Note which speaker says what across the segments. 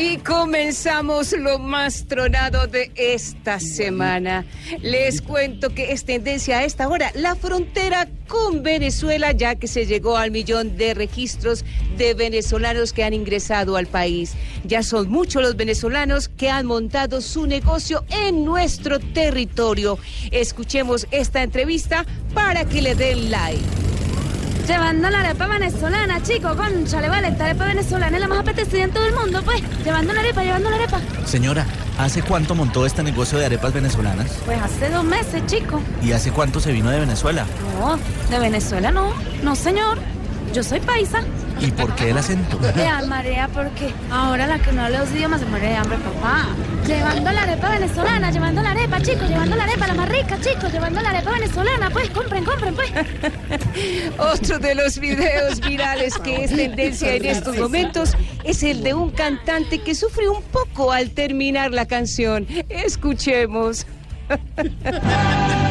Speaker 1: Y comenzamos lo más tronado de esta semana. Les cuento que es tendencia a esta hora la frontera con Venezuela, ya que se llegó al millón de registros de venezolanos que han ingresado al país. Ya son muchos los venezolanos que han montado su negocio en nuestro territorio. Escuchemos esta entrevista para que le den like.
Speaker 2: Llevando la arepa venezolana, chico, concha, le vale, esta arepa venezolana es la más apetecida en todo el mundo, pues. Llevando la arepa, llevando la arepa.
Speaker 3: Señora, ¿hace cuánto montó este negocio de arepas venezolanas?
Speaker 2: Pues hace dos meses, chico.
Speaker 3: ¿Y hace cuánto se vino de Venezuela?
Speaker 2: No, de Venezuela no. No, señor. Yo soy paisa.
Speaker 3: ¿Y por qué el acento?
Speaker 2: De marea, porque ahora la que no habla los idiomas se muere de hambre, papá. Llevando la arepa venezolana, llevando la arepa, chicos, llevando la arepa, la más rica, chicos, llevando la arepa venezolana, pues, compren, compren, pues.
Speaker 1: Otro de los videos virales que es tendencia en estos momentos es el de un cantante que sufre un poco al terminar la canción. Escuchemos.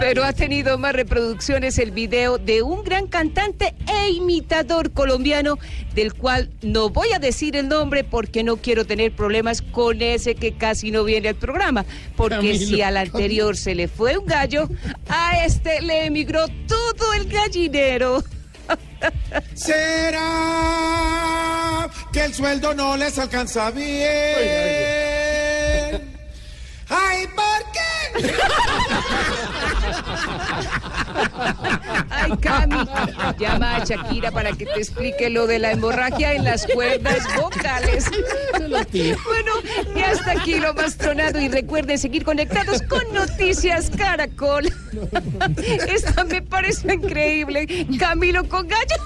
Speaker 1: Pero ha tenido más reproducciones el video de un gran cantante e imitador colombiano, del cual no voy a decir el nombre porque no quiero tener problemas con ese que casi no viene al programa. Porque
Speaker 4: Camilo,
Speaker 1: si al anterior se le fue un gallo, a este le emigró todo el gallinero.
Speaker 4: ¿Será que el sueldo no les alcanza bien? Ay,
Speaker 1: Cami, llama a Shakira para que te explique lo de la hemorragia en las cuerdas vocales. Bueno, y hasta aquí lo más tronado y recuerden seguir conectados con Noticias Caracol. Esta me parece increíble. Camilo con gallo.